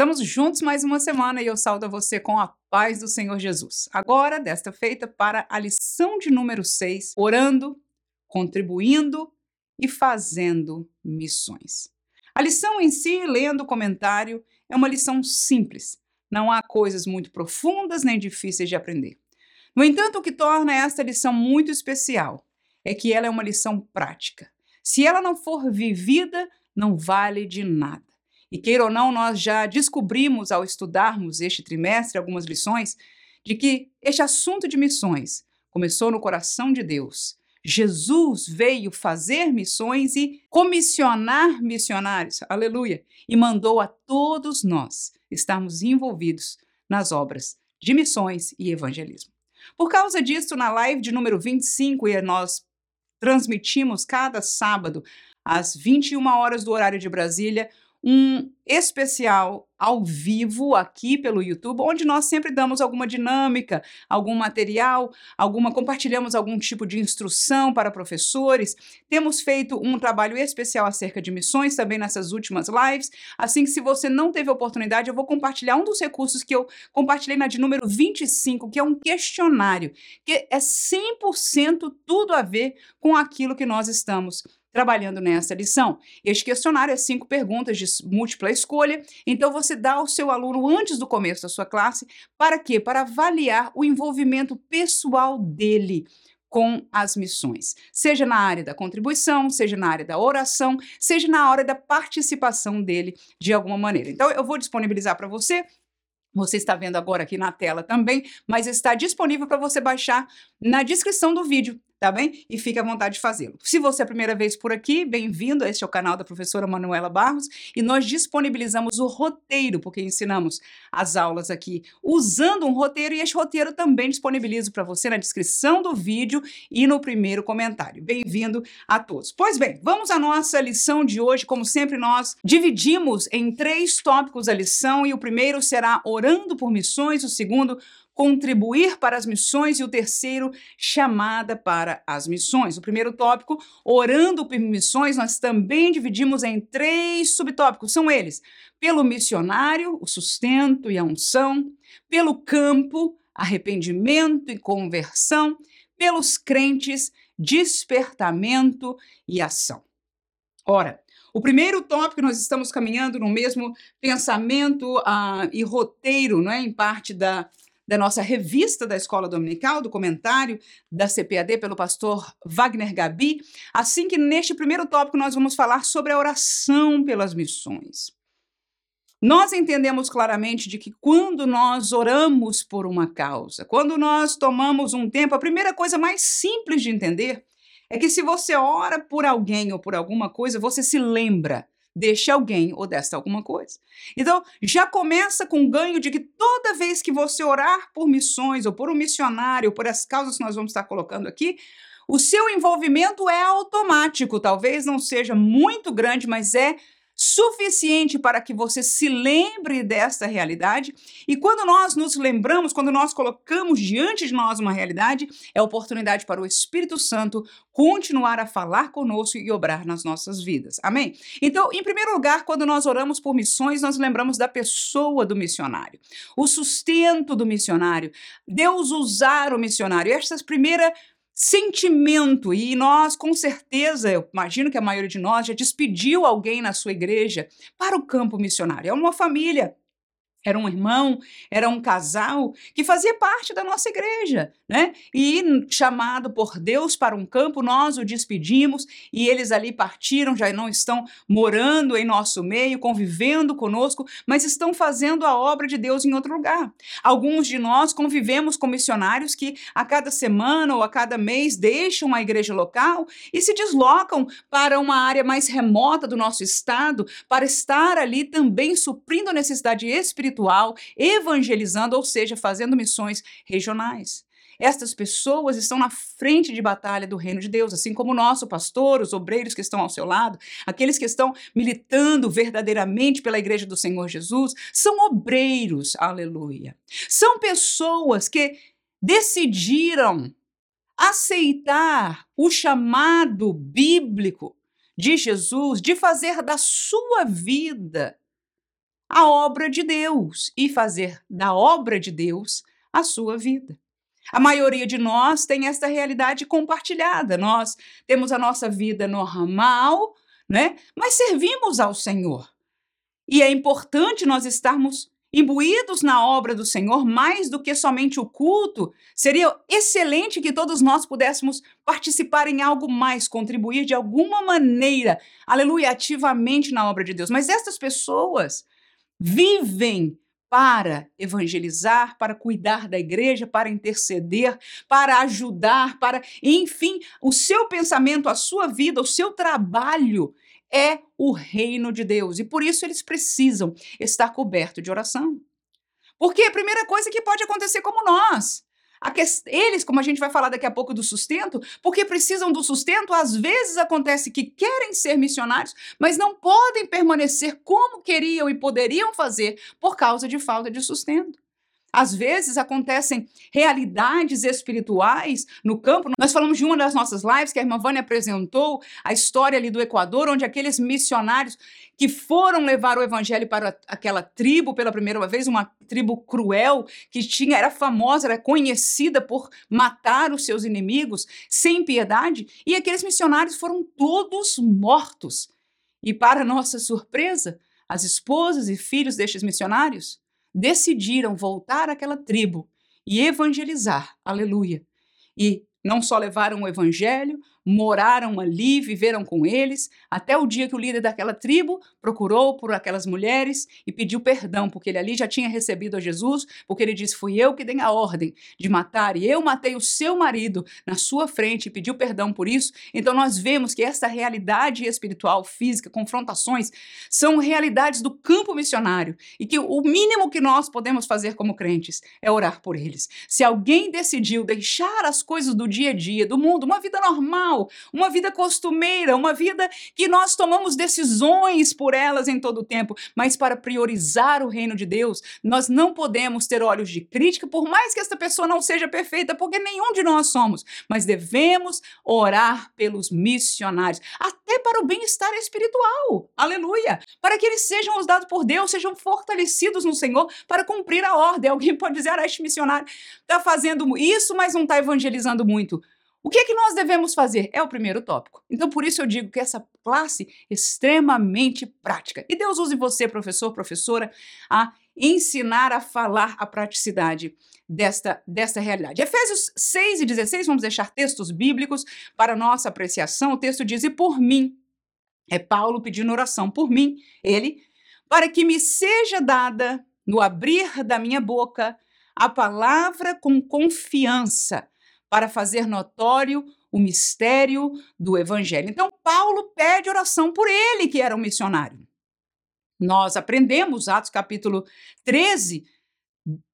Estamos juntos mais uma semana e eu saldo a você com a paz do Senhor Jesus. Agora, desta feita, para a lição de número 6, orando, contribuindo e fazendo missões. A lição em si, lendo o comentário, é uma lição simples. Não há coisas muito profundas nem difíceis de aprender. No entanto, o que torna esta lição muito especial é que ela é uma lição prática. Se ela não for vivida, não vale de nada. E queira ou não, nós já descobrimos ao estudarmos este trimestre algumas lições de que este assunto de missões começou no coração de Deus. Jesus veio fazer missões e comissionar missionários, aleluia, e mandou a todos nós estarmos envolvidos nas obras de missões e evangelismo. Por causa disso, na live de número 25, e nós transmitimos cada sábado às 21 horas do horário de Brasília, um especial ao vivo aqui pelo YouTube, onde nós sempre damos alguma dinâmica, algum material, alguma compartilhamos algum tipo de instrução para professores. Temos feito um trabalho especial acerca de missões também nessas últimas lives. Assim que se você não teve oportunidade, eu vou compartilhar um dos recursos que eu compartilhei na de número 25, que é um questionário, que é 100% tudo a ver com aquilo que nós estamos trabalhando nessa lição. Este questionário é cinco perguntas de múltipla escolha, então você dá ao seu aluno antes do começo da sua classe, para quê? Para avaliar o envolvimento pessoal dele com as missões, seja na área da contribuição, seja na área da oração, seja na hora da participação dele de alguma maneira. Então eu vou disponibilizar para você você está vendo agora aqui na tela também, mas está disponível para você baixar na descrição do vídeo tá bem? E fique à vontade de fazê-lo. Se você é a primeira vez por aqui, bem-vindo. Este é o canal da professora Manuela Barros e nós disponibilizamos o roteiro, porque ensinamos as aulas aqui usando um roteiro e este roteiro também disponibilizo para você na descrição do vídeo e no primeiro comentário. Bem-vindo a todos. Pois bem, vamos à nossa lição de hoje. Como sempre, nós dividimos em três tópicos a lição e o primeiro será orando por missões, o segundo, contribuir para as missões e o terceiro, chamada para as missões. O primeiro tópico, orando por missões, nós também dividimos em três subtópicos. São eles: pelo missionário, o sustento e a unção, pelo campo, arrependimento e conversão, pelos crentes, despertamento e ação. Ora, o primeiro tópico, nós estamos caminhando no mesmo pensamento uh, e roteiro, não é? em parte da, da nossa revista da Escola Dominical, do comentário da CPAD pelo pastor Wagner Gabi, assim que neste primeiro tópico nós vamos falar sobre a oração pelas missões. Nós entendemos claramente de que quando nós oramos por uma causa, quando nós tomamos um tempo, a primeira coisa mais simples de entender é que se você ora por alguém ou por alguma coisa, você se lembra deste alguém ou desta alguma coisa. Então, já começa com o ganho de que toda vez que você orar por missões ou por um missionário, ou por as causas que nós vamos estar colocando aqui, o seu envolvimento é automático, talvez não seja muito grande, mas é suficiente para que você se lembre desta realidade. E quando nós nos lembramos, quando nós colocamos diante de nós uma realidade, é oportunidade para o Espírito Santo continuar a falar conosco e obrar nas nossas vidas. Amém? Então, em primeiro lugar, quando nós oramos por missões, nós lembramos da pessoa do missionário, o sustento do missionário, Deus usar o missionário. Esta é a primeira sentimento. E nós, com certeza, eu imagino que a maioria de nós já despediu alguém na sua igreja para o campo missionário. É uma família era um irmão, era um casal que fazia parte da nossa igreja, né? E chamado por Deus para um campo, nós o despedimos e eles ali partiram, já não estão morando em nosso meio, convivendo conosco, mas estão fazendo a obra de Deus em outro lugar. Alguns de nós convivemos com missionários que a cada semana ou a cada mês deixam a igreja local e se deslocam para uma área mais remota do nosso estado para estar ali também suprindo a necessidade espiritual espiritual, evangelizando, ou seja, fazendo missões regionais. Estas pessoas estão na frente de batalha do reino de Deus, assim como o nosso pastor, os obreiros que estão ao seu lado, aqueles que estão militando verdadeiramente pela igreja do Senhor Jesus, são obreiros, aleluia. São pessoas que decidiram aceitar o chamado bíblico de Jesus de fazer da sua vida a obra de Deus e fazer da obra de Deus a sua vida. A maioria de nós tem esta realidade compartilhada. Nós temos a nossa vida normal, né? Mas servimos ao Senhor. E é importante nós estarmos imbuídos na obra do Senhor mais do que somente o culto, seria excelente que todos nós pudéssemos participar em algo mais, contribuir de alguma maneira, aleluia, ativamente na obra de Deus. Mas estas pessoas vivem para evangelizar, para cuidar da igreja, para interceder, para ajudar, para, enfim, o seu pensamento, a sua vida, o seu trabalho é o reino de Deus e por isso eles precisam estar cobertos de oração. Porque a primeira coisa que pode acontecer como nós, eles, como a gente vai falar daqui a pouco do sustento, porque precisam do sustento, às vezes acontece que querem ser missionários, mas não podem permanecer como queriam e poderiam fazer por causa de falta de sustento. Às vezes acontecem realidades espirituais no campo. Nós falamos de uma das nossas lives que a irmã Vânia apresentou, a história ali do Equador, onde aqueles missionários que foram levar o evangelho para aquela tribo pela primeira vez, uma tribo cruel que tinha era famosa, era conhecida por matar os seus inimigos sem piedade, e aqueles missionários foram todos mortos. E para nossa surpresa, as esposas e filhos destes missionários decidiram voltar àquela tribo e evangelizar. Aleluia. E não só levaram o evangelho, moraram ali, viveram com eles, até o dia que o líder daquela tribo procurou por aquelas mulheres e pediu perdão, porque ele ali já tinha recebido a Jesus, porque ele disse: Fui eu que dei a ordem de matar, e eu matei o seu marido na sua frente e pediu perdão por isso. Então nós vemos que essa realidade espiritual, física, confrontações, são realidades do campo missionário e que o mínimo que nós podemos fazer como crentes é orar por eles. Se alguém decidiu deixar as coisas do dia a dia, do mundo, uma vida normal, normal, uma vida costumeira, uma vida que nós tomamos decisões por elas em todo o tempo, mas para priorizar o reino de Deus, nós não podemos ter olhos de crítica, por mais que esta pessoa não seja perfeita, porque nenhum de nós somos, mas devemos orar pelos missionários, até para o bem-estar espiritual, aleluia, para que eles sejam usados por Deus, sejam fortalecidos no Senhor para cumprir a ordem. Alguém pode dizer, ah, este missionário está fazendo isso, mas não está evangelizando muito. O que é que nós devemos fazer? É o primeiro tópico. Então, por isso eu digo que essa classe é extremamente prática. E Deus use você, professor, professora, a ensinar a falar a praticidade desta, desta realidade. Efésios 6 e 16, vamos deixar textos bíblicos para nossa apreciação. O texto diz: E por mim, é Paulo pedindo oração por mim, ele, para que me seja dada, no abrir da minha boca, a palavra com confiança para fazer notório o mistério do evangelho. Então, Paulo pede oração por ele, que era um missionário. Nós aprendemos, Atos capítulo 13,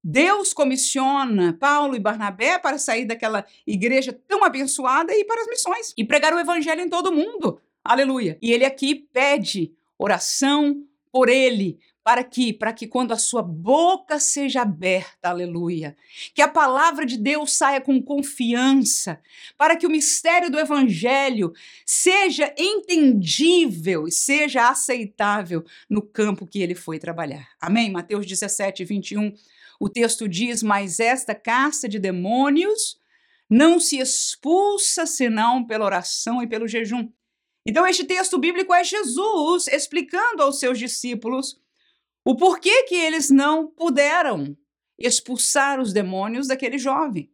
Deus comissiona Paulo e Barnabé para sair daquela igreja tão abençoada e ir para as missões e pregar o evangelho em todo mundo. Aleluia. E ele aqui pede oração por ele, para que, para que quando a sua boca seja aberta, aleluia, que a palavra de Deus saia com confiança, para que o mistério do evangelho seja entendível e seja aceitável no campo que ele foi trabalhar. Amém? Mateus 17, 21, o texto diz: Mas esta casta de demônios não se expulsa senão pela oração e pelo jejum. Então, este texto bíblico é Jesus explicando aos seus discípulos o porquê que eles não puderam expulsar os demônios daquele jovem.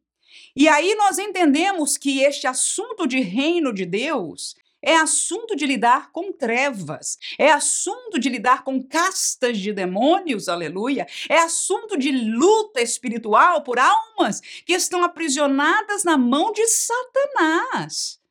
E aí nós entendemos que este assunto de reino de Deus é assunto de lidar com trevas, é assunto de lidar com castas de demônios, aleluia, é assunto de luta espiritual por almas que estão aprisionadas na mão de Satanás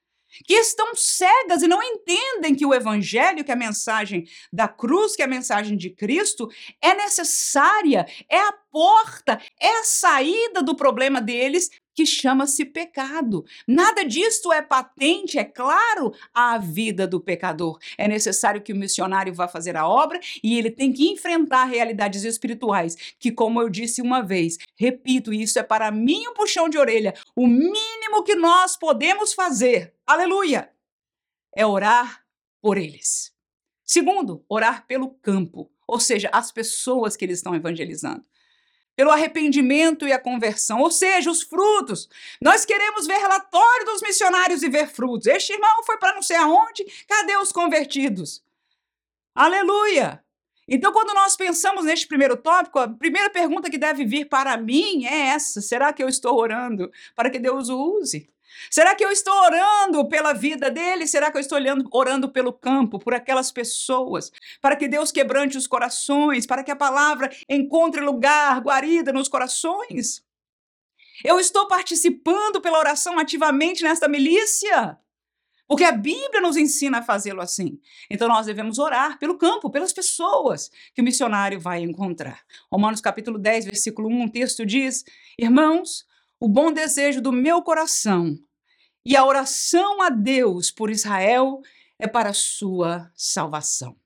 que estão cegas e não entendem que o evangelho, que a mensagem da cruz, que a mensagem de Cristo é necessária, é a porta, é a saída do problema deles que chama-se pecado. Nada disto é patente, é claro, à vida do pecador. É necessário que o missionário vá fazer a obra e ele tem que enfrentar realidades espirituais, que, como eu disse uma vez, repito, isso é para mim um puxão de orelha. O mínimo que nós podemos fazer, aleluia, é orar por eles. Segundo, orar pelo campo ou seja, as pessoas que eles estão evangelizando. Pelo arrependimento e a conversão, ou seja, os frutos. Nós queremos ver relatório dos missionários e ver frutos. Este irmão foi para não sei aonde, cadê os convertidos? Aleluia! Então, quando nós pensamos neste primeiro tópico, a primeira pergunta que deve vir para mim é essa: será que eu estou orando para que Deus o use? Será que eu estou orando pela vida dele? Será que eu estou olhando, orando pelo campo, por aquelas pessoas, para que Deus quebrante os corações, para que a palavra encontre lugar, guarida nos corações? Eu estou participando pela oração ativamente nesta milícia? Porque a Bíblia nos ensina a fazê-lo assim. Então nós devemos orar pelo campo, pelas pessoas que o missionário vai encontrar. Romanos capítulo 10, versículo 1, o texto diz: Irmãos, o bom desejo do meu coração e a oração a Deus por Israel é para sua salvação.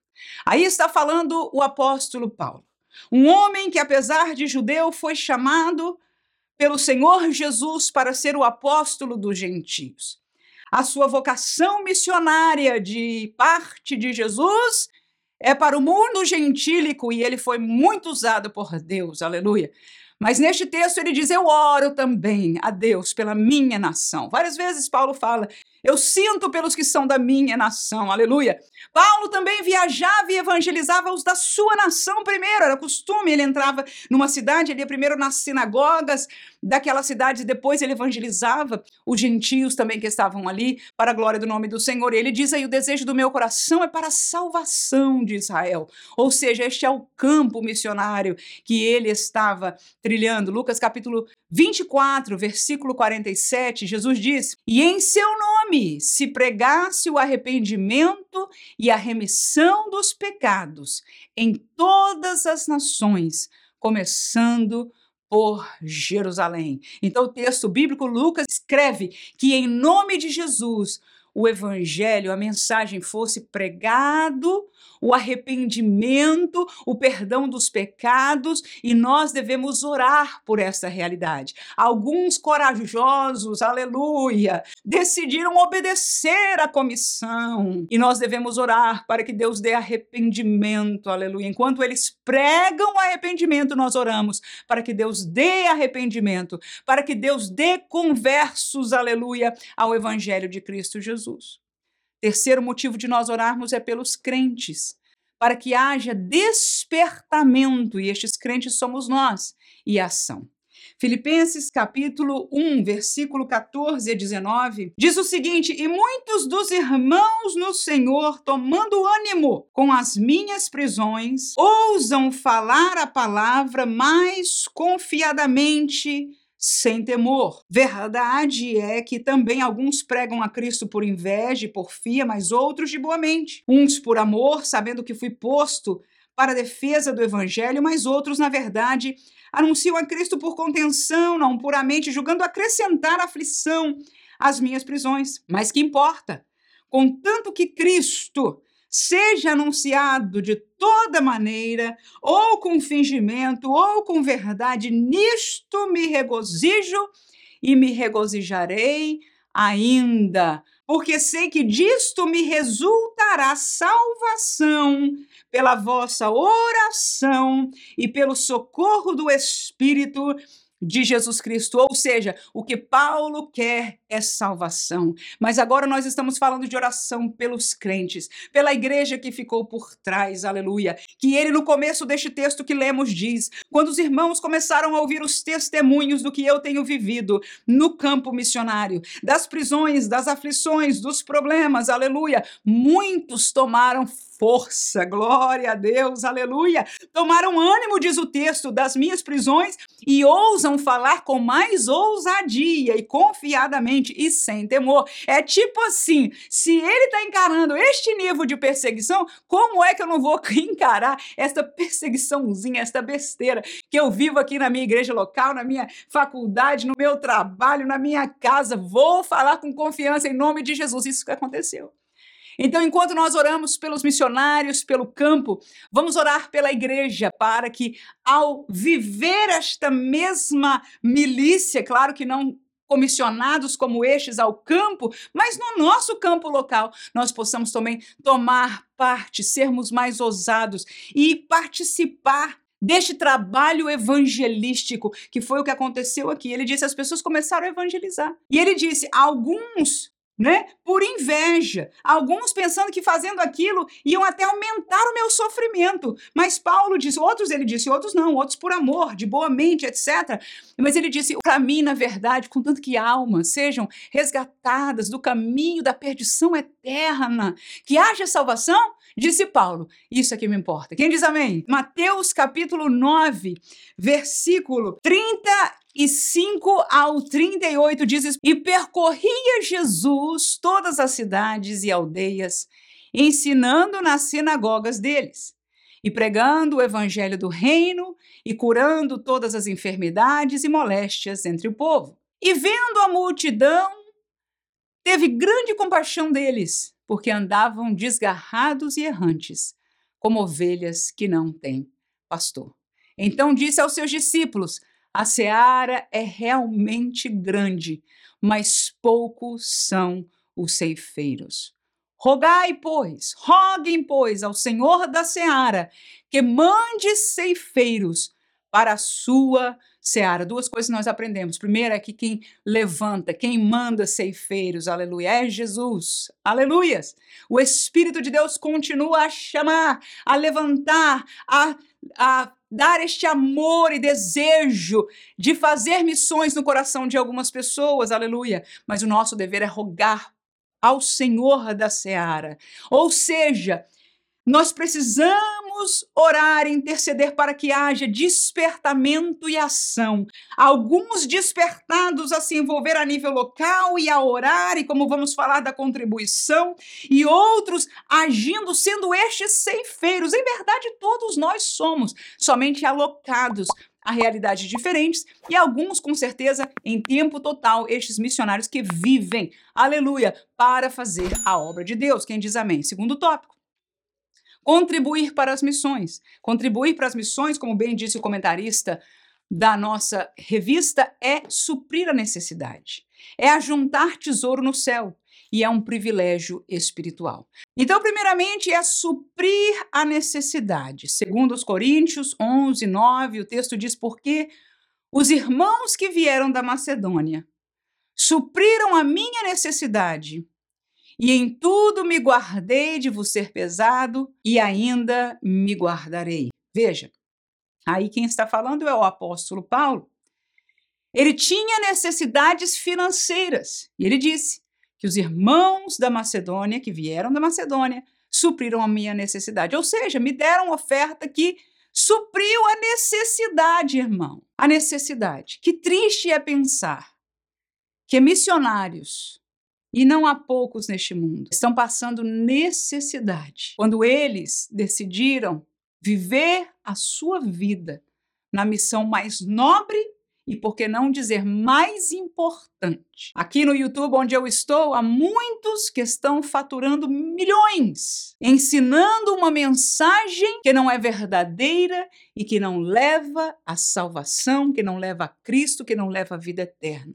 Aí está falando o apóstolo Paulo, um homem que, apesar de judeu, foi chamado pelo Senhor Jesus para ser o apóstolo dos gentios. A sua vocação missionária de parte de Jesus é para o mundo gentílico e ele foi muito usado por Deus, aleluia. Mas neste texto ele diz: Eu oro também a Deus pela minha nação. Várias vezes Paulo fala: Eu sinto pelos que são da minha nação, aleluia. Paulo também viajava e evangelizava os da sua nação primeiro, era costume. Ele entrava numa cidade, ele ia primeiro nas sinagogas daquela cidade, depois ele evangelizava os gentios também que estavam ali, para a glória do nome do Senhor. E ele diz aí: O desejo do meu coração é para a salvação de Israel. Ou seja, este é o campo missionário que ele estava trilhando. Lucas capítulo 24, versículo 47, Jesus diz: E em seu nome se pregasse o arrependimento e a remissão dos pecados em todas as nações, começando por Jerusalém. Então, o texto bíblico, Lucas escreve que em nome de Jesus o evangelho, a mensagem fosse pregado, o arrependimento, o perdão dos pecados, e nós devemos orar por essa realidade. Alguns corajosos, aleluia, decidiram obedecer à comissão, e nós devemos orar para que Deus dê arrependimento, aleluia. Enquanto eles pregam arrependimento, nós oramos para que Deus dê arrependimento, para que Deus dê conversos, aleluia, ao evangelho de Cristo Jesus. Terceiro motivo de nós orarmos é pelos crentes, para que haja despertamento, e estes crentes somos nós, e ação. Filipenses capítulo 1, versículo 14 a 19, diz o seguinte: E muitos dos irmãos no Senhor, tomando ânimo com as minhas prisões, ousam falar a palavra mais confiadamente sem temor. Verdade é que também alguns pregam a Cristo por inveja e porfia, mas outros de boa mente. Uns por amor, sabendo que fui posto para a defesa do evangelho, mas outros, na verdade, anunciam a Cristo por contenção, não puramente, julgando acrescentar aflição às minhas prisões. Mas que importa? Contanto que Cristo seja anunciado de toda maneira, ou com fingimento, ou com verdade, nisto me regozijo e me regozijarei ainda, porque sei que disto me resultará salvação pela vossa oração e pelo socorro do Espírito de Jesus Cristo. Ou seja, o que Paulo quer é salvação. Mas agora nós estamos falando de oração pelos crentes, pela igreja que ficou por trás, aleluia. Que ele, no começo deste texto que lemos, diz: quando os irmãos começaram a ouvir os testemunhos do que eu tenho vivido no campo missionário, das prisões, das aflições, dos problemas, aleluia, muitos tomaram força, glória a Deus, aleluia. Tomaram ânimo, diz o texto, das minhas prisões e ousam falar com mais ousadia e confiadamente e sem temor. É tipo assim: se ele está encarando este nível de perseguição, como é que eu não vou encarar esta perseguiçãozinha, esta besteira que eu vivo aqui na minha igreja local, na minha faculdade, no meu trabalho, na minha casa? Vou falar com confiança em nome de Jesus. Isso que aconteceu. Então, enquanto nós oramos pelos missionários, pelo campo, vamos orar pela igreja para que, ao viver esta mesma milícia, claro que não comissionados como estes ao campo, mas no nosso campo local nós possamos também tomar parte, sermos mais ousados e participar deste trabalho evangelístico, que foi o que aconteceu aqui. Ele disse: as pessoas começaram a evangelizar. E ele disse: alguns né? Por inveja. Alguns pensando que fazendo aquilo iam até aumentar o meu sofrimento. Mas Paulo disse, outros ele disse, outros não, outros por amor, de boa mente, etc. Mas ele disse, para mim, na verdade, contanto que almas sejam resgatadas do caminho da perdição eterna, que haja salvação, disse Paulo, isso é que me importa. Quem diz amém? Mateus capítulo 9, versículo 30 e 5 ao 38 diz: E percorria Jesus todas as cidades e aldeias, ensinando nas sinagogas deles, e pregando o evangelho do reino, e curando todas as enfermidades e moléstias entre o povo. E vendo a multidão, teve grande compaixão deles, porque andavam desgarrados e errantes, como ovelhas que não têm pastor. Então disse aos seus discípulos: a seara é realmente grande, mas poucos são os ceifeiros. Rogai, pois, roguem, pois, ao Senhor da seara que mande ceifeiros para a sua seara. Duas coisas nós aprendemos. Primeiro é que quem levanta, quem manda ceifeiros, aleluia, é Jesus. Aleluias. O Espírito de Deus continua a chamar, a levantar, a, a dar este amor e desejo de fazer missões no coração de algumas pessoas, aleluia. Mas o nosso dever é rogar ao Senhor da seara. Ou seja, nós precisamos orar e interceder para que haja despertamento e ação. Alguns despertados a se envolver a nível local e a orar, e como vamos falar da contribuição, e outros agindo, sendo estes ceifeiros. Em verdade, todos nós somos, somente alocados a realidades diferentes e alguns, com certeza, em tempo total, estes missionários que vivem, aleluia, para fazer a obra de Deus. Quem diz amém? Segundo tópico. Contribuir para as missões. Contribuir para as missões, como bem disse o comentarista da nossa revista, é suprir a necessidade. É ajuntar tesouro no céu e é um privilégio espiritual. Então, primeiramente, é suprir a necessidade. Segundo os Coríntios 11, 9, o texto diz, porque os irmãos que vieram da Macedônia supriram a minha necessidade e em tudo me guardei de vos ser pesado, e ainda me guardarei. Veja, aí quem está falando é o apóstolo Paulo. Ele tinha necessidades financeiras, e ele disse que os irmãos da Macedônia, que vieram da Macedônia, supriram a minha necessidade. Ou seja, me deram oferta que supriu a necessidade, irmão. A necessidade. Que triste é pensar que missionários e não há poucos neste mundo. Estão passando necessidade. Quando eles decidiram viver a sua vida na missão mais nobre e, por que não dizer, mais importante. Aqui no YouTube, onde eu estou, há muitos que estão faturando milhões, ensinando uma mensagem que não é verdadeira e que não leva à salvação, que não leva a Cristo, que não leva à vida eterna.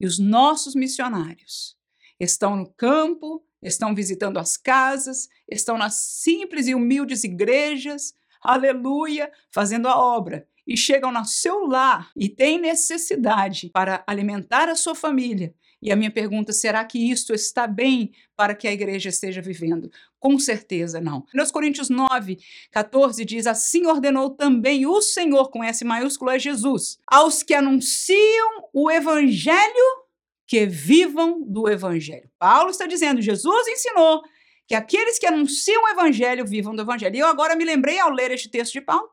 E os nossos missionários estão no campo, estão visitando as casas, estão nas simples e humildes igrejas, aleluia, fazendo a obra. E chegam no seu lar e têm necessidade para alimentar a sua família. E a minha pergunta: será que isto está bem para que a igreja esteja vivendo? Com certeza não. Nos Coríntios 9, 14 diz: Assim ordenou também o Senhor, com S maiúsculo é Jesus, aos que anunciam o evangelho que vivam do evangelho. Paulo está dizendo, Jesus ensinou que aqueles que anunciam o evangelho vivam do evangelho. E eu agora me lembrei ao ler este texto de Paulo,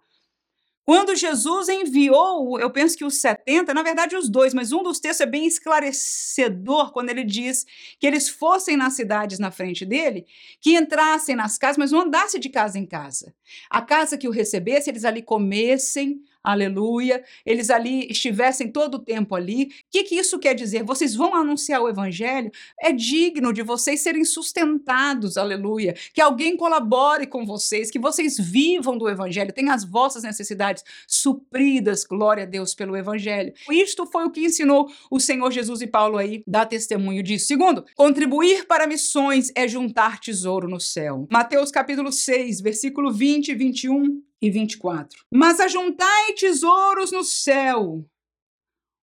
quando Jesus enviou, eu penso que os 70, na verdade os dois, mas um dos textos é bem esclarecedor quando ele diz que eles fossem nas cidades na frente dele, que entrassem nas casas, mas não andassem de casa em casa. A casa que o recebesse, eles ali comessem, aleluia, eles ali estivessem todo o tempo ali. O que, que isso quer dizer? Vocês vão anunciar o evangelho? É digno de vocês serem sustentados, aleluia. Que alguém colabore com vocês, que vocês vivam do evangelho, tenham as vossas necessidades supridas, glória a Deus, pelo evangelho. Isto foi o que ensinou o Senhor Jesus e Paulo aí, dá testemunho disso. Segundo, contribuir para missões é juntar tesouro no céu. Mateus capítulo 6, versículo 20 e 21 e 24. Mas ajuntai tesouros no céu,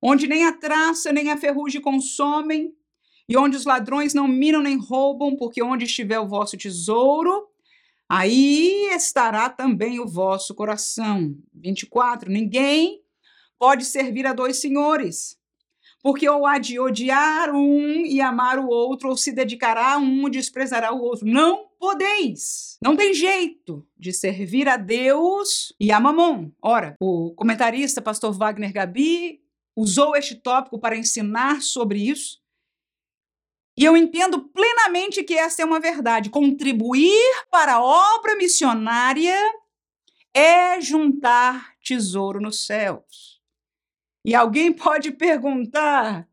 onde nem a traça nem a ferrugem consomem, e onde os ladrões não minam nem roubam, porque onde estiver o vosso tesouro, aí estará também o vosso coração. 24. Ninguém pode servir a dois senhores, porque ou há de odiar um e amar o outro, ou se dedicará a um e desprezará o outro. Não podeis. Não tem jeito de servir a Deus e a Mamon. Ora, o comentarista pastor Wagner Gabi usou este tópico para ensinar sobre isso. E eu entendo plenamente que essa é uma verdade. Contribuir para a obra missionária é juntar tesouro nos céus. E alguém pode perguntar: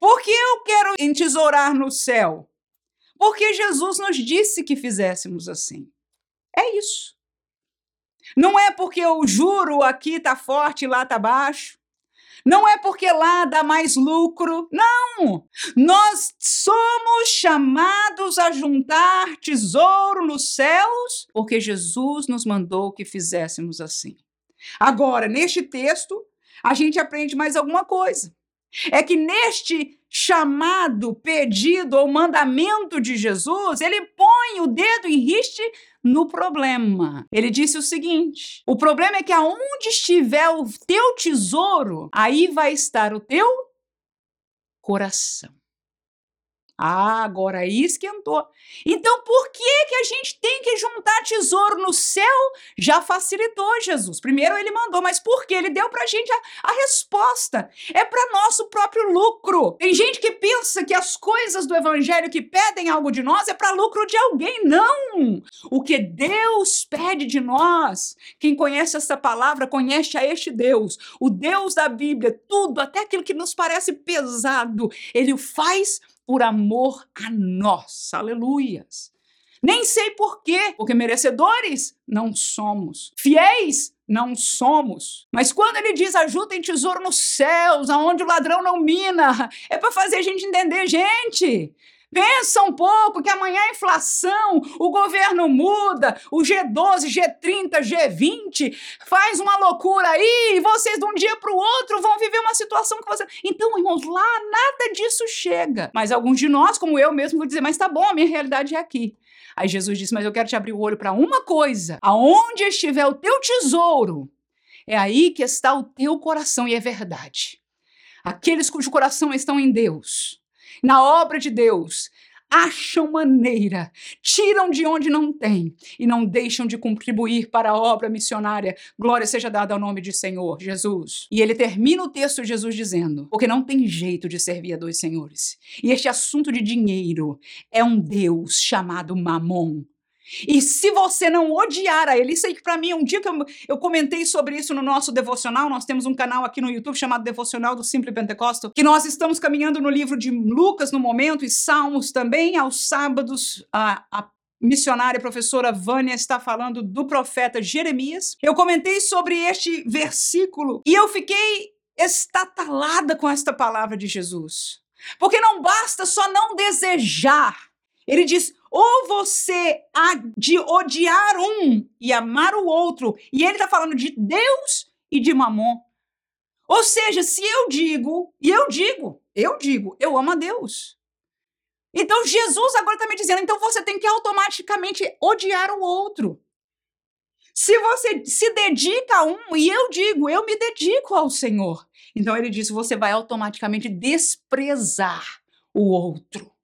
por que eu quero entesourar no céu? Porque Jesus nos disse que fizéssemos assim. É isso. Não é porque o juro aqui está forte e lá está baixo. Não é porque lá dá mais lucro. Não! Nós somos chamados a juntar tesouro nos céus porque Jesus nos mandou que fizéssemos assim. Agora, neste texto, a gente aprende mais alguma coisa. É que neste chamado, pedido ou mandamento de Jesus, ele põe o dedo em riste no problema. Ele disse o seguinte: o problema é que aonde estiver o teu tesouro, aí vai estar o teu coração. Ah, agora aí esquentou. Então, por que que a gente tem que juntar tesouro no céu? Já facilitou Jesus. Primeiro ele mandou, mas por que? Ele deu pra gente a, a resposta. É para nosso próprio lucro. Tem gente que pensa que as coisas do evangelho que pedem algo de nós é para lucro de alguém. Não! O que Deus pede de nós, quem conhece essa palavra, conhece a este Deus. O Deus da Bíblia, tudo, até aquilo que nos parece pesado, ele o faz por amor a nós. Aleluias. Nem sei por quê, porque merecedores não somos. Fiéis não somos. Mas quando ele diz ajuda tesouro nos céus, aonde o ladrão não mina, é para fazer a gente entender, gente. Pensa um pouco que amanhã a inflação, o governo muda, o G12, G30, G20 faz uma loucura aí e vocês de um dia para o outro vão viver uma situação que você. Então, irmãos, lá nada disso chega. Mas alguns de nós, como eu mesmo, vou dizer, mas tá bom, a minha realidade é aqui. Aí Jesus disse: Mas eu quero te abrir o olho para uma coisa: aonde estiver o teu tesouro, é aí que está o teu coração, e é verdade. Aqueles cujo coração estão em Deus na obra de Deus, acham maneira, tiram de onde não tem e não deixam de contribuir para a obra missionária. Glória seja dada ao nome de Senhor Jesus. E ele termina o texto de Jesus dizendo: porque não tem jeito de servir a dois senhores. E este assunto de dinheiro é um Deus chamado Mamon. E se você não odiar a ele, isso aí que para mim, um dia que eu, eu comentei sobre isso no nosso devocional, nós temos um canal aqui no YouTube chamado Devocional do Simple Pentecostal, que nós estamos caminhando no livro de Lucas no momento e Salmos também, aos sábados, a, a missionária professora Vânia está falando do profeta Jeremias. Eu comentei sobre este versículo e eu fiquei estatalada com esta palavra de Jesus. Porque não basta só não desejar. Ele diz: ou você há de odiar um e amar o outro, e ele está falando de Deus e de Mamon. Ou seja, se eu digo, e eu digo, eu digo, eu amo a Deus. Então Jesus agora está me dizendo, então você tem que automaticamente odiar o outro. Se você se dedica a um, e eu digo, eu me dedico ao Senhor. Então ele diz, você vai automaticamente desprezar o outro.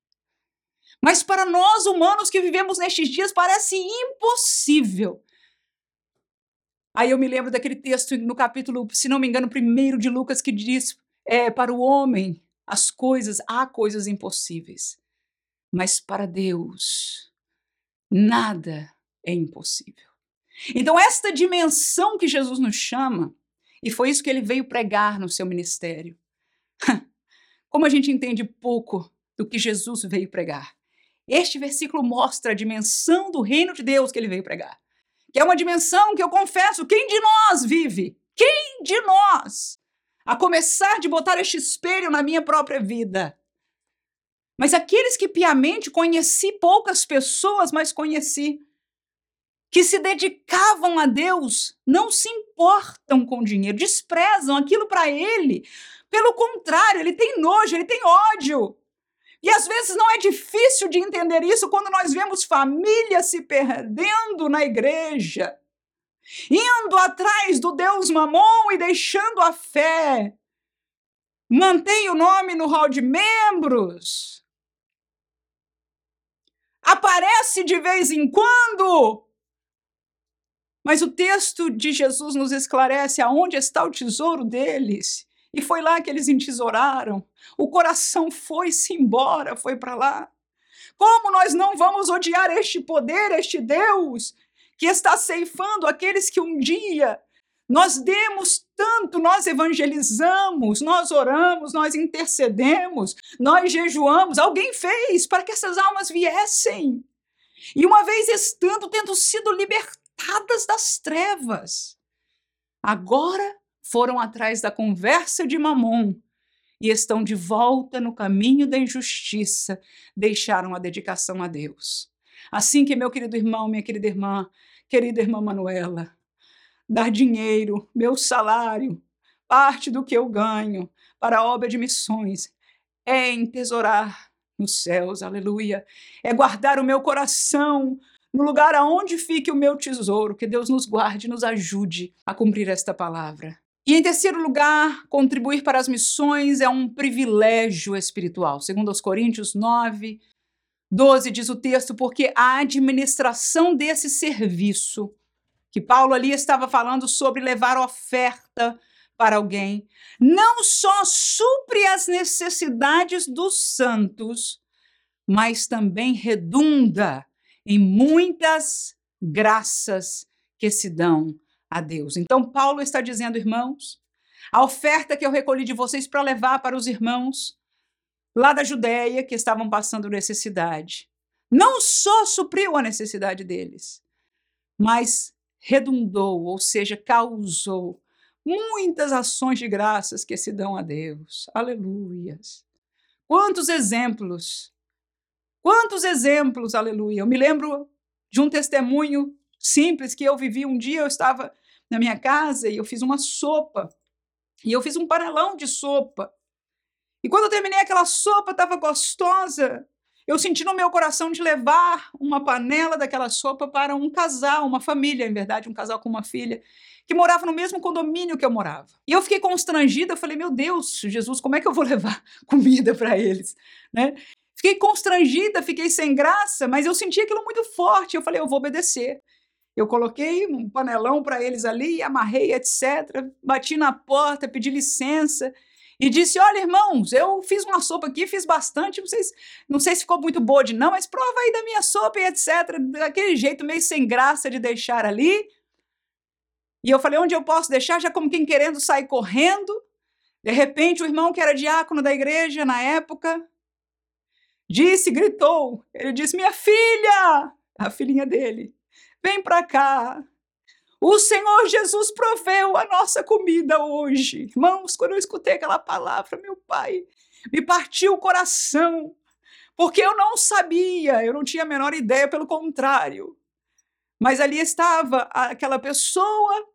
Mas para nós humanos que vivemos nestes dias parece impossível. Aí eu me lembro daquele texto no capítulo, se não me engano, primeiro de Lucas, que diz: é, para o homem, as coisas, há coisas impossíveis. Mas para Deus, nada é impossível. Então, esta dimensão que Jesus nos chama, E foi isso que ele veio pregar no seu ministério. Como a gente entende pouco do que Jesus veio pregar. Este versículo mostra a dimensão do reino de Deus que ele veio pregar. Que é uma dimensão que eu confesso, quem de nós vive? Quem de nós? A começar de botar este espelho na minha própria vida. Mas aqueles que piamente conheci poucas pessoas, mas conheci, que se dedicavam a Deus, não se importam com dinheiro, desprezam aquilo para ele. Pelo contrário, ele tem nojo, ele tem ódio. E às vezes não é difícil de entender isso quando nós vemos famílias se perdendo na igreja, indo atrás do Deus mamon e deixando a fé. Mantém o nome no hall de membros. Aparece de vez em quando. Mas o texto de Jesus nos esclarece aonde está o tesouro deles. E foi lá que eles entesouraram. O coração foi-se embora, foi para lá. Como nós não vamos odiar este poder, este Deus, que está ceifando aqueles que um dia nós demos tanto, nós evangelizamos, nós oramos, nós intercedemos, nós jejuamos, alguém fez para que essas almas viessem. E uma vez estando, tendo sido libertadas das trevas, agora foram atrás da conversa de Mamon e estão de volta no caminho da injustiça, deixaram a dedicação a Deus. Assim que meu querido irmão, minha querida irmã, querida irmã Manuela, dar dinheiro, meu salário, parte do que eu ganho para a obra de missões, é entesourar nos céus, aleluia. É guardar o meu coração no lugar aonde fique o meu tesouro. Que Deus nos guarde, nos ajude a cumprir esta palavra. E em terceiro lugar, contribuir para as missões é um privilégio espiritual. Segundo aos Coríntios 9, 12 diz o texto, porque a administração desse serviço, que Paulo ali estava falando sobre levar oferta para alguém, não só supre as necessidades dos santos, mas também redunda em muitas graças que se dão a Deus. Então, Paulo está dizendo, irmãos, a oferta que eu recolhi de vocês para levar para os irmãos lá da Judéia que estavam passando necessidade, não só supriu a necessidade deles, mas redundou, ou seja, causou muitas ações de graças que se dão a Deus. Aleluias. Quantos exemplos! Quantos exemplos, aleluia. Eu me lembro de um testemunho simples que eu vivi um dia, eu estava na minha casa e eu fiz uma sopa. E eu fiz um panelão de sopa. E quando eu terminei aquela sopa, estava gostosa. Eu senti no meu coração de levar uma panela daquela sopa para um casal, uma família, em verdade, um casal com uma filha, que morava no mesmo condomínio que eu morava. E eu fiquei constrangida, eu falei: "Meu Deus, Jesus, como é que eu vou levar comida para eles?", né? Fiquei constrangida, fiquei sem graça, mas eu senti aquilo muito forte. Eu falei: "Eu vou obedecer". Eu coloquei um panelão para eles ali, amarrei, etc. Bati na porta, pedi licença e disse: Olha, irmãos, eu fiz uma sopa aqui, fiz bastante, não sei, não sei se ficou muito boa de não, mas prova aí da minha sopa e etc. Daquele jeito meio sem graça de deixar ali. E eu falei: Onde eu posso deixar? Já como quem querendo sair correndo. De repente, o irmão que era diácono da igreja na época disse, gritou. Ele disse: Minha filha! A filhinha dele. Vem para cá. O Senhor Jesus proveu a nossa comida hoje. Irmãos, quando eu escutei aquela palavra, meu pai, me partiu o coração, porque eu não sabia, eu não tinha a menor ideia, pelo contrário. Mas ali estava aquela pessoa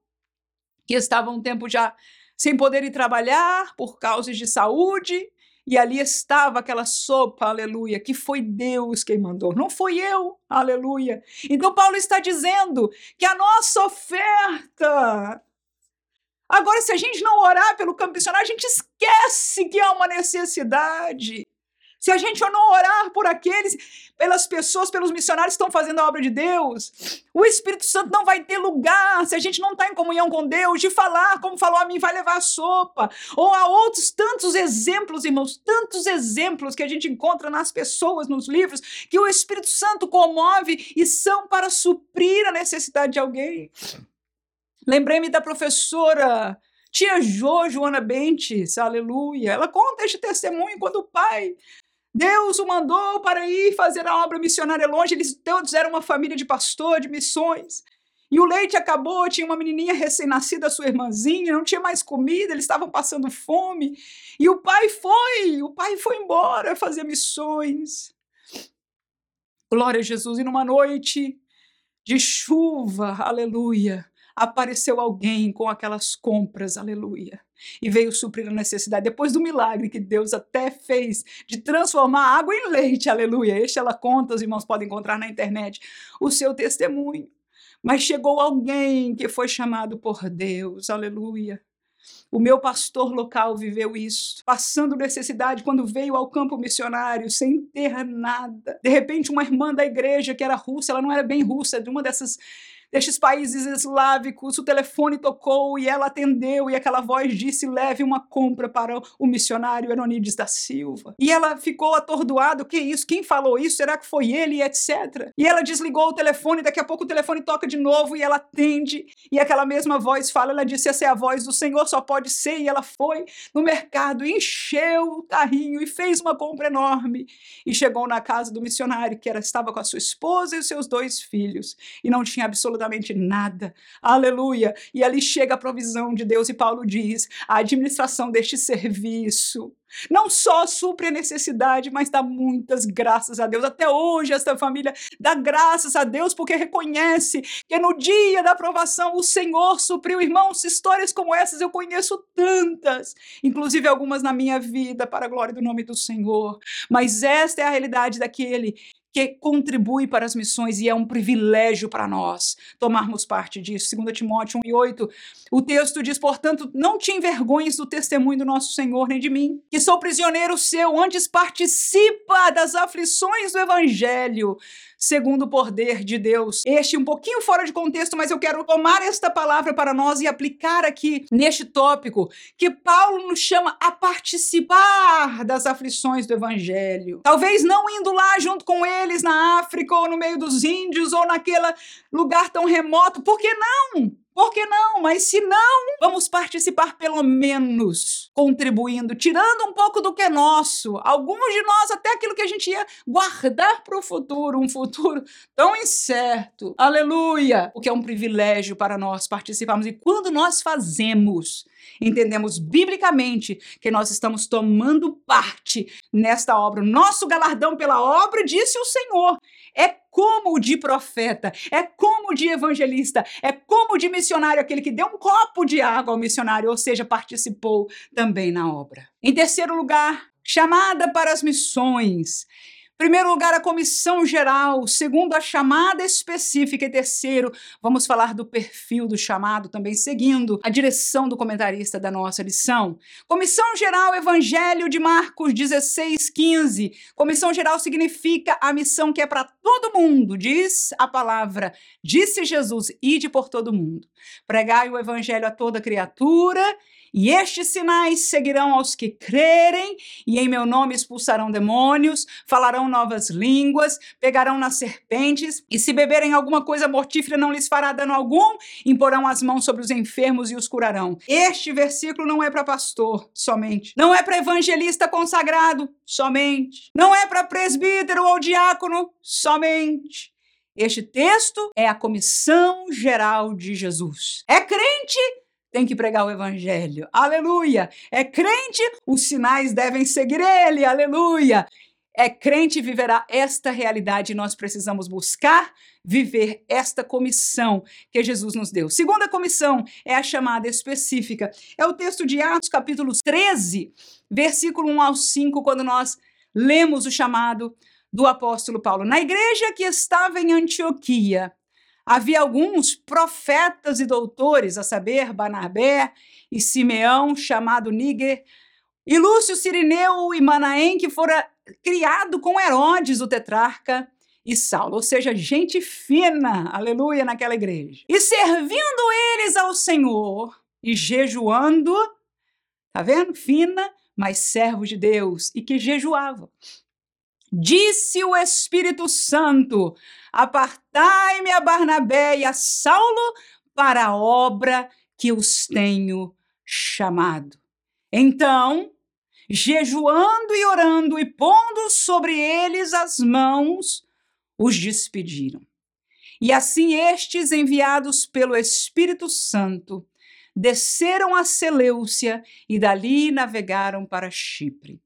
que estava um tempo já sem poder ir trabalhar por causas de saúde, e ali estava aquela sopa, aleluia, que foi Deus quem mandou, não foi eu, aleluia. Então Paulo está dizendo que a nossa oferta. Agora, se a gente não orar pelo campo missionário, a gente esquece que há uma necessidade. Se a gente não orar por aqueles, pelas pessoas, pelos missionários que estão fazendo a obra de Deus, o Espírito Santo não vai ter lugar se a gente não está em comunhão com Deus, de falar, como falou a mim, vai levar a sopa. Ou há outros tantos exemplos, irmãos, tantos exemplos que a gente encontra nas pessoas, nos livros, que o Espírito Santo comove e são para suprir a necessidade de alguém. Lembrei-me da professora Tia Jo, Joana Bentes, aleluia, ela conta este testemunho quando o pai Deus o mandou para ir fazer a obra missionária longe. Eles todos eram uma família de pastor, de missões. E o leite acabou, tinha uma menininha recém-nascida, sua irmãzinha, não tinha mais comida, eles estavam passando fome. E o pai foi, o pai foi embora fazer missões. Glória a Jesus. E numa noite de chuva, aleluia, apareceu alguém com aquelas compras, aleluia, e veio suprir a necessidade. Depois do milagre que Deus até fez de transformar água em leite, aleluia. Este ela conta, os irmãos podem encontrar na internet o seu testemunho. Mas chegou alguém que foi chamado por Deus, aleluia. O meu pastor local viveu isso, passando necessidade quando veio ao campo missionário sem ter nada. De repente, uma irmã da igreja que era russa, ela não era bem russa, de uma dessas destes países eslávicos, o telefone tocou e ela atendeu, e aquela voz disse: leve uma compra para o missionário Heronides da Silva. E ela ficou atordoada: o que é isso? Quem falou isso? Será que foi ele? Etc. E ela desligou o telefone, daqui a pouco o telefone toca de novo e ela atende, e aquela mesma voz fala: ela disse: essa é a voz do Senhor, só pode ser. E ela foi no mercado, encheu o carrinho e fez uma compra enorme. E chegou na casa do missionário, que era, estava com a sua esposa e os seus dois filhos, e não tinha absolutamente absolutamente nada. Aleluia! E ali chega a provisão de Deus, e Paulo diz: a administração deste serviço não só supre a necessidade, mas dá muitas graças a Deus. Até hoje, esta família dá graças a Deus porque reconhece que no dia da aprovação o Senhor supriu. Irmãos, histórias como essas eu conheço tantas, inclusive algumas na minha vida, para a glória do nome do Senhor. Mas esta é a realidade daquele que contribui para as missões e é um privilégio para nós tomarmos parte disso. 2 Timóteo 1 e 8, o texto diz, portanto, não te envergonhes do testemunho do nosso Senhor nem de mim, que sou prisioneiro seu, antes participa das aflições do evangelho, segundo o poder de Deus. Este um pouquinho fora de contexto, mas eu quero tomar esta palavra para nós e aplicar aqui neste tópico que Paulo nos chama a participar das aflições do evangelho. Talvez não indo lá junto com eles na África ou no meio dos índios ou naquele lugar tão remoto, por que não? Por que não? Mas se não, vamos participar pelo menos, contribuindo, tirando um pouco do que é nosso. Alguns de nós, até aquilo que a gente ia guardar para o futuro, um futuro tão incerto. Aleluia! Porque é um privilégio para nós participarmos. E quando nós fazemos, entendemos biblicamente que nós estamos tomando parte nesta obra. Nosso galardão pela obra, disse o Senhor, é como de profeta, é como de evangelista, é como de missionário, aquele que deu um copo de água ao missionário, ou seja, participou também na obra. Em terceiro lugar, chamada para as missões. Primeiro lugar, a comissão geral. Segundo, a chamada específica. E terceiro, vamos falar do perfil do chamado, também seguindo a direção do comentarista da nossa lição. Comissão geral, Evangelho de Marcos 16, 15. Comissão geral significa a missão que é para todo mundo, diz a palavra. Disse Jesus: ide por todo mundo. Pregai o Evangelho a toda criatura e estes sinais seguirão aos que crerem, e em meu nome expulsarão demônios, falarão novas línguas, pegarão nas serpentes, e se beberem alguma coisa mortífera não lhes fará dano algum, imporão as mãos sobre os enfermos e os curarão. Este versículo não é para pastor somente, não é para evangelista consagrado somente, não é para presbítero ou diácono somente. Este texto é a comissão geral de Jesus. É crente tem que pregar o evangelho. Aleluia! É crente, os sinais devem seguir ele. Aleluia! É crente viverá esta realidade e nós precisamos buscar viver esta comissão que Jesus nos deu. Segunda comissão é a chamada específica. É o texto de Atos, capítulo 13, versículo 1 ao 5, quando nós lemos o chamado do apóstolo Paulo. Na igreja que estava em Antioquia, Havia alguns profetas e doutores, a saber, Barnabé e Simeão, chamado Níger, e Lúcio Sirineu e Manaém, que fora criado com Herodes, o tetrarca, e Saulo, ou seja, gente fina, aleluia, naquela igreja. E servindo eles ao Senhor e jejuando, tá vendo? Fina, mas servos de Deus e que jejuavam. Disse o Espírito Santo: Apartai-me a Barnabé e a Saulo para a obra que os tenho chamado. Então, jejuando e orando e pondo sobre eles as mãos, os despediram. E assim estes, enviados pelo Espírito Santo, desceram a Seleucia e dali navegaram para Chipre.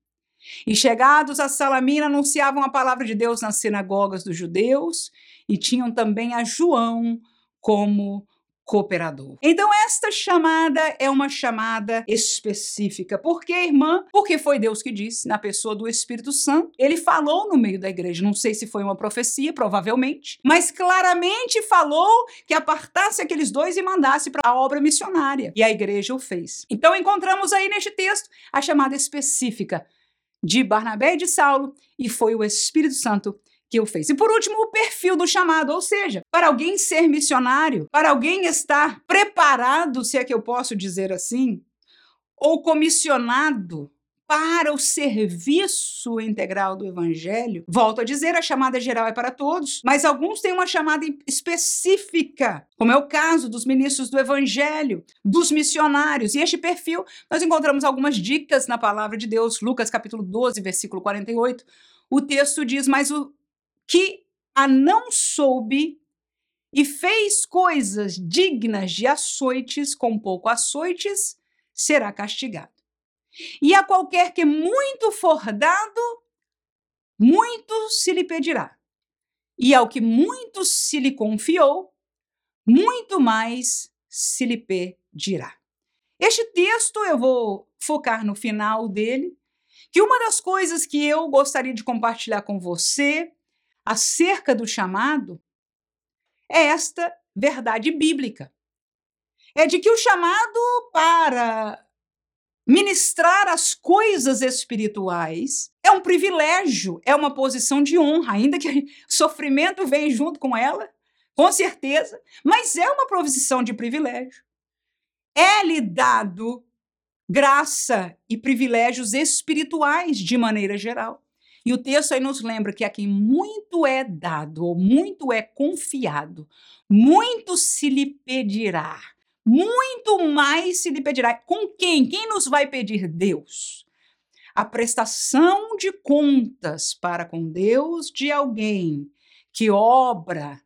E chegados a Salamina, anunciavam a palavra de Deus nas sinagogas dos judeus e tinham também a João como cooperador. Então, esta chamada é uma chamada específica. Por que, irmã? Porque foi Deus que disse, na pessoa do Espírito Santo. Ele falou no meio da igreja. Não sei se foi uma profecia, provavelmente, mas claramente falou que apartasse aqueles dois e mandasse para a obra missionária. E a igreja o fez. Então, encontramos aí neste texto a chamada específica de Barnabé e de Saulo, e foi o Espírito Santo que o fez. E por último, o perfil do chamado, ou seja, para alguém ser missionário, para alguém estar preparado, se é que eu posso dizer assim, ou comissionado para o serviço integral do evangelho. Volto a dizer, a chamada geral é para todos, mas alguns têm uma chamada específica, como é o caso dos ministros do evangelho, dos missionários. E este perfil, nós encontramos algumas dicas na palavra de Deus, Lucas capítulo 12, versículo 48. O texto diz: "Mas o que a não soube e fez coisas dignas de açoites, com pouco açoites, será castigado. E a qualquer que muito for dado, muito se lhe pedirá. E ao que muito se lhe confiou, muito mais se lhe pedirá. Este texto eu vou focar no final dele, que uma das coisas que eu gostaria de compartilhar com você acerca do chamado é esta verdade bíblica. É de que o chamado para ministrar as coisas espirituais é um privilégio, é uma posição de honra, ainda que sofrimento venha junto com ela, com certeza, mas é uma provisão de privilégio. É-lhe dado graça e privilégios espirituais de maneira geral. E o texto aí nos lembra que a quem muito é dado ou muito é confiado, muito se lhe pedirá, muito mais se lhe pedirá. Com quem? Quem nos vai pedir? Deus. A prestação de contas para com Deus de alguém que obra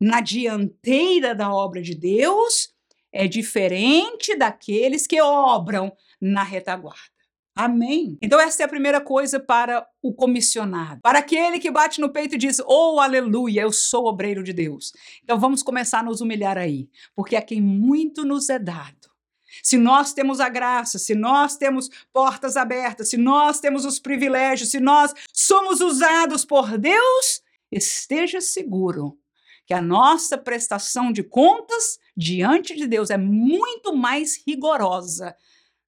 na dianteira da obra de Deus é diferente daqueles que obram na retaguarda. Amém. Então, essa é a primeira coisa para o comissionado. Para aquele que bate no peito e diz: Oh, aleluia, eu sou obreiro de Deus. Então, vamos começar a nos humilhar aí, porque a quem muito nos é dado. Se nós temos a graça, se nós temos portas abertas, se nós temos os privilégios, se nós somos usados por Deus, esteja seguro que a nossa prestação de contas diante de Deus é muito mais rigorosa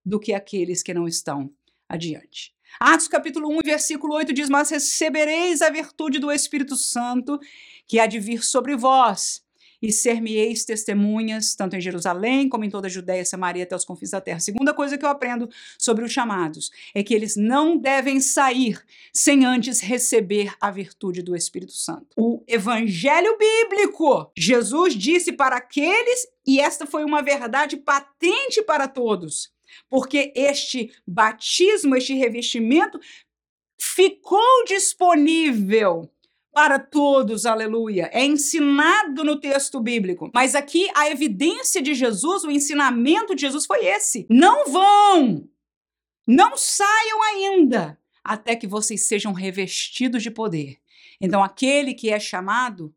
do que aqueles que não estão adiante. Atos capítulo 1, versículo 8 diz: Mas recebereis a virtude do Espírito Santo que há de vir sobre vós, e ser-me-eis testemunhas, tanto em Jerusalém como em toda a Judéia, Samaria, até os confins da terra. Segunda coisa que eu aprendo sobre os chamados é que eles não devem sair sem antes receber a virtude do Espírito Santo. O evangelho bíblico, Jesus disse para aqueles, e esta foi uma verdade patente para todos porque este batismo, este revestimento ficou disponível para todos, aleluia. É ensinado no texto bíblico. Mas aqui a evidência de Jesus, o ensinamento de Jesus foi esse: não vão, não saiam ainda, até que vocês sejam revestidos de poder. Então, aquele que é chamado,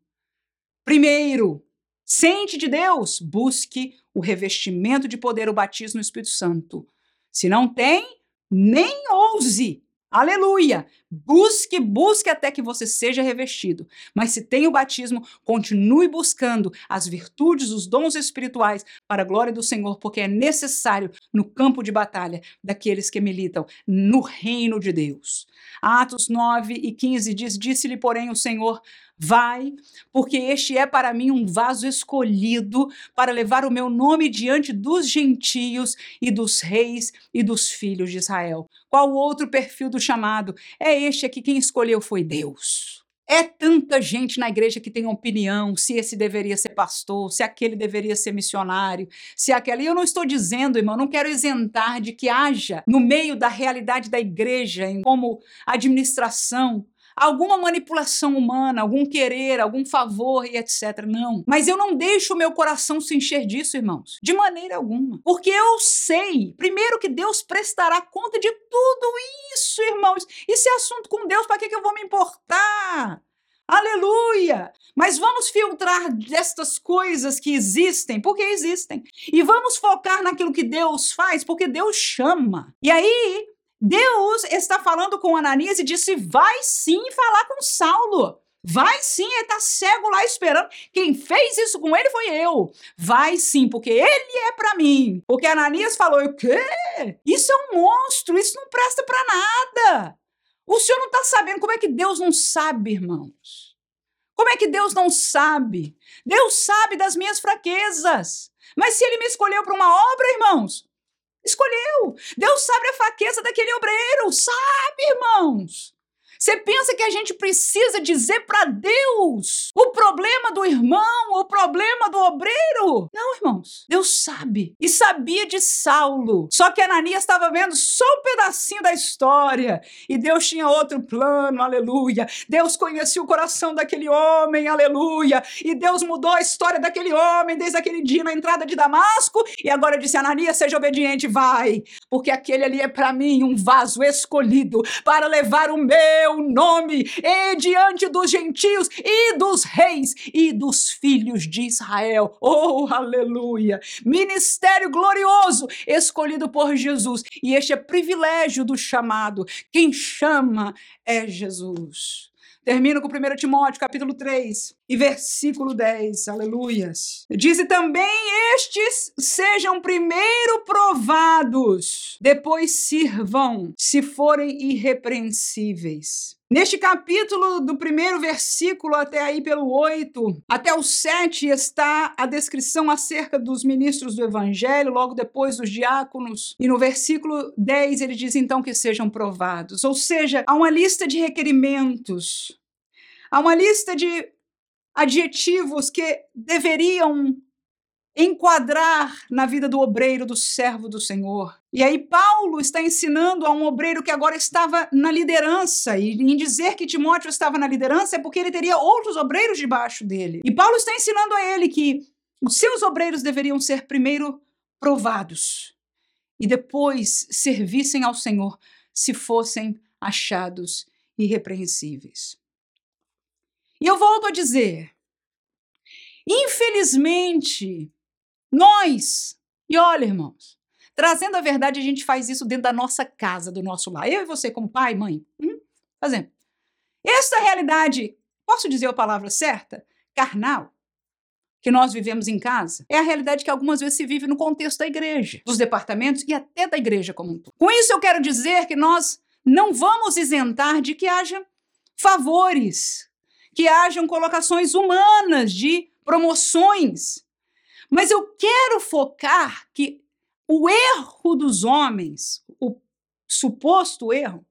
primeiro, Sente de Deus, busque o revestimento de poder, o batismo no Espírito Santo. Se não tem, nem ouse. Aleluia! Busque, busque até que você seja revestido. Mas se tem o batismo, continue buscando as virtudes, os dons espirituais para a glória do Senhor, porque é necessário no campo de batalha daqueles que militam no reino de Deus. Atos 9 e 15 diz: Disse-lhe, porém, o Senhor: Vai, porque este é para mim um vaso escolhido para levar o meu nome diante dos gentios e dos reis e dos filhos de Israel. Qual outro perfil do chamado? É este aqui, quem escolheu foi Deus. É tanta gente na igreja que tem opinião se esse deveria ser pastor, se aquele deveria ser missionário, se aquele. E eu não estou dizendo, irmão, não quero isentar de que haja no meio da realidade da igreja, como administração, alguma manipulação humana, algum querer, algum favor e etc. Não. Mas eu não deixo o meu coração se encher disso, irmãos. De maneira alguma. Porque eu sei, primeiro, que Deus prestará conta de tudo isso, irmãos. É assunto com Deus, para que, que eu vou me importar? Aleluia! Mas vamos filtrar destas coisas que existem, porque existem. E vamos focar naquilo que Deus faz, porque Deus chama. E aí, Deus está falando com Ananias e disse: vai sim falar com Saulo. Vai sim, ele está cego lá esperando. Quem fez isso com ele foi eu. Vai sim, porque ele é para mim. Porque Ananias falou: o quê? Isso é um monstro, isso não presta para nada. O senhor não está sabendo como é que Deus não sabe, irmãos. Como é que Deus não sabe? Deus sabe das minhas fraquezas. Mas se ele me escolheu para uma obra, irmãos, Escolheu. Deus sabe a fraqueza daquele obreiro. Sabe, irmãos. Você pensa que a gente precisa dizer para Deus o problema do irmão, o problema do obreiro? Não, irmãos. Deus sabe. E sabia de Saulo. Só que Ananias estava vendo só um pedacinho da história. E Deus tinha outro plano, aleluia. Deus conhecia o coração daquele homem, aleluia. E Deus mudou a história daquele homem desde aquele dia na entrada de Damasco. E agora disse: Ananias, seja obediente, vai. Porque aquele ali é para mim um vaso escolhido para levar o meu teu nome e diante dos gentios e dos reis e dos filhos de Israel. Oh, aleluia! Ministério glorioso escolhido por Jesus. E este é privilégio do chamado. Quem chama é Jesus. Termino com 1 Timóteo, capítulo 3, e versículo 10. Aleluias. Diz: e também estes sejam primeiro provados, depois sirvam, se forem irrepreensíveis. Neste capítulo, do primeiro versículo até aí pelo 8, até o 7, está a descrição acerca dos ministros do evangelho, logo depois dos diáconos. E no versículo 10 ele diz então que sejam provados. Ou seja, há uma lista de requerimentos Há uma lista de adjetivos que deveriam enquadrar na vida do obreiro, do servo do Senhor. E aí Paulo está ensinando a um obreiro que agora estava na liderança, e em dizer que Timóteo estava na liderança é porque ele teria outros obreiros debaixo dele. E Paulo está ensinando a ele que os seus obreiros deveriam ser primeiro provados e depois servissem ao Senhor se fossem achados irrepreensíveis. E eu volto a dizer: infelizmente, nós, e olha, irmãos, trazendo a verdade, a gente faz isso dentro da nossa casa, do nosso lar. Eu e você, como pai, mãe, hum, fazendo. Esta realidade, posso dizer a palavra certa? Carnal, que nós vivemos em casa, é a realidade que algumas vezes se vive no contexto da igreja, dos departamentos e até da igreja como um todo. Com isso, eu quero dizer que nós não vamos isentar de que haja favores que hajam colocações humanas de promoções. Mas eu quero focar que o erro dos homens, o suposto erro,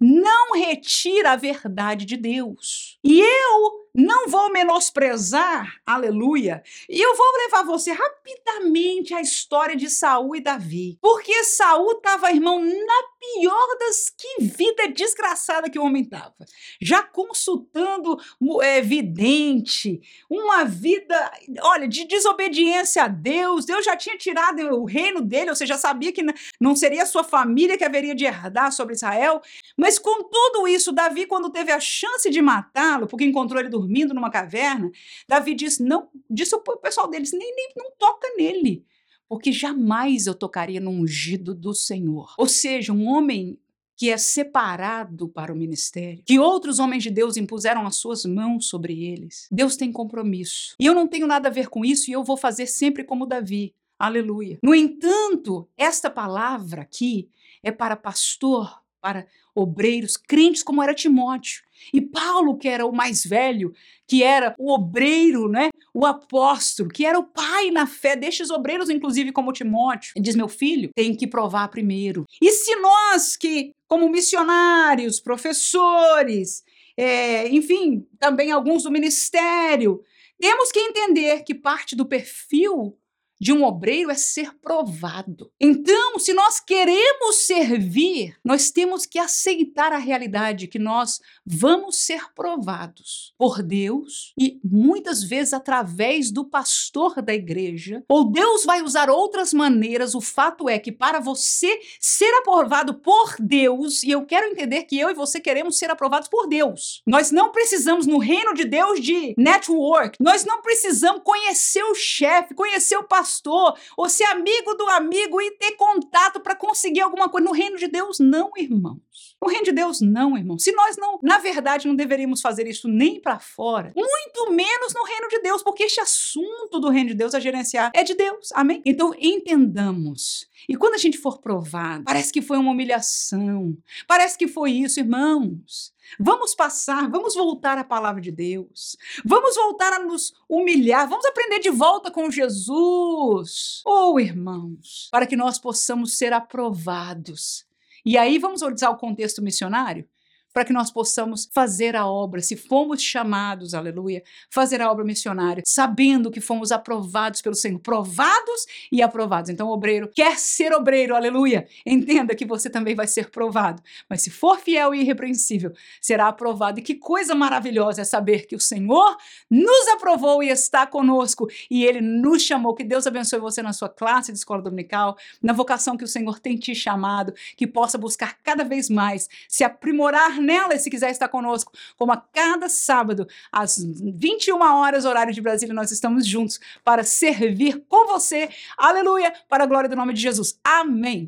não retira a verdade de Deus. E eu não vou menosprezar, aleluia, e eu vou levar você rapidamente à história de Saul e Davi. Porque Saul estava, irmão, na pior das que vida desgraçada que o homem estava. Já consultando é, vidente, uma vida, olha, de desobediência a Deus. Deus já tinha tirado o reino dele, ou seja, sabia que não seria a sua família que haveria de herdar sobre Israel. Mas com tudo isso, Davi, quando teve a chance de matá-lo, porque encontrou ele dormindo, dormindo numa caverna, Davi disse: não, disse o pessoal deles, nem, nem não toca nele, porque jamais eu tocaria no ungido do Senhor. Ou seja, um homem que é separado para o ministério, que outros homens de Deus impuseram as suas mãos sobre eles. Deus tem compromisso. E eu não tenho nada a ver com isso e eu vou fazer sempre como Davi. Aleluia. No entanto, esta palavra aqui é para pastor, para obreiros, crentes como era Timóteo. E Paulo, que era o mais velho, que era o obreiro, né? o apóstolo, que era o pai na fé destes obreiros, inclusive como Timóteo, diz: meu filho, tem que provar primeiro. E se nós que, como missionários, professores, é, enfim, também alguns do ministério. Temos que entender que parte do perfil de um obreiro é ser provado. Então, se nós queremos servir, nós temos que aceitar a realidade que nós vamos ser provados por Deus e muitas vezes através do pastor da igreja, ou Deus vai usar outras maneiras. O fato é que para você ser aprovado por Deus, e eu quero entender que eu e você queremos ser aprovados por Deus. Nós não precisamos no reino de Deus de network. Nós não precisamos conhecer o chefe, conhecer o pastor pastor, ou ser amigo do amigo e ter contato para conseguir alguma coisa. No reino de Deus, não, irmãos. No reino de Deus, não, irmão. Se nós não, na verdade, não deveríamos fazer isso nem para fora, muito menos no reino de Deus, porque este assunto do reino de Deus a gerenciar é de Deus. Amém? Então, entendamos. E quando a gente for provado, parece que foi uma humilhação, parece que foi isso, irmãos. Vamos passar, vamos voltar à palavra de Deus. Vamos voltar a nos humilhar, vamos aprender de volta com Jesus. Oh, irmãos, para que nós possamos ser aprovados. E aí vamos usar o contexto missionário? Para que nós possamos fazer a obra, se fomos chamados, aleluia, fazer a obra missionária, sabendo que fomos aprovados pelo Senhor, provados e aprovados. Então, obreiro quer ser obreiro, aleluia. Entenda que você também vai ser provado, mas se for fiel e irrepreensível, será aprovado. E que coisa maravilhosa é saber que o Senhor nos aprovou e está conosco e ele nos chamou. Que Deus abençoe você na sua classe de escola dominical, na vocação que o Senhor tem te chamado, que possa buscar cada vez mais se aprimorar nela e se quiser estar conosco, como a cada sábado, às 21 horas, horário de Brasília, nós estamos juntos para servir com você. Aleluia! Para a glória do nome de Jesus. Amém.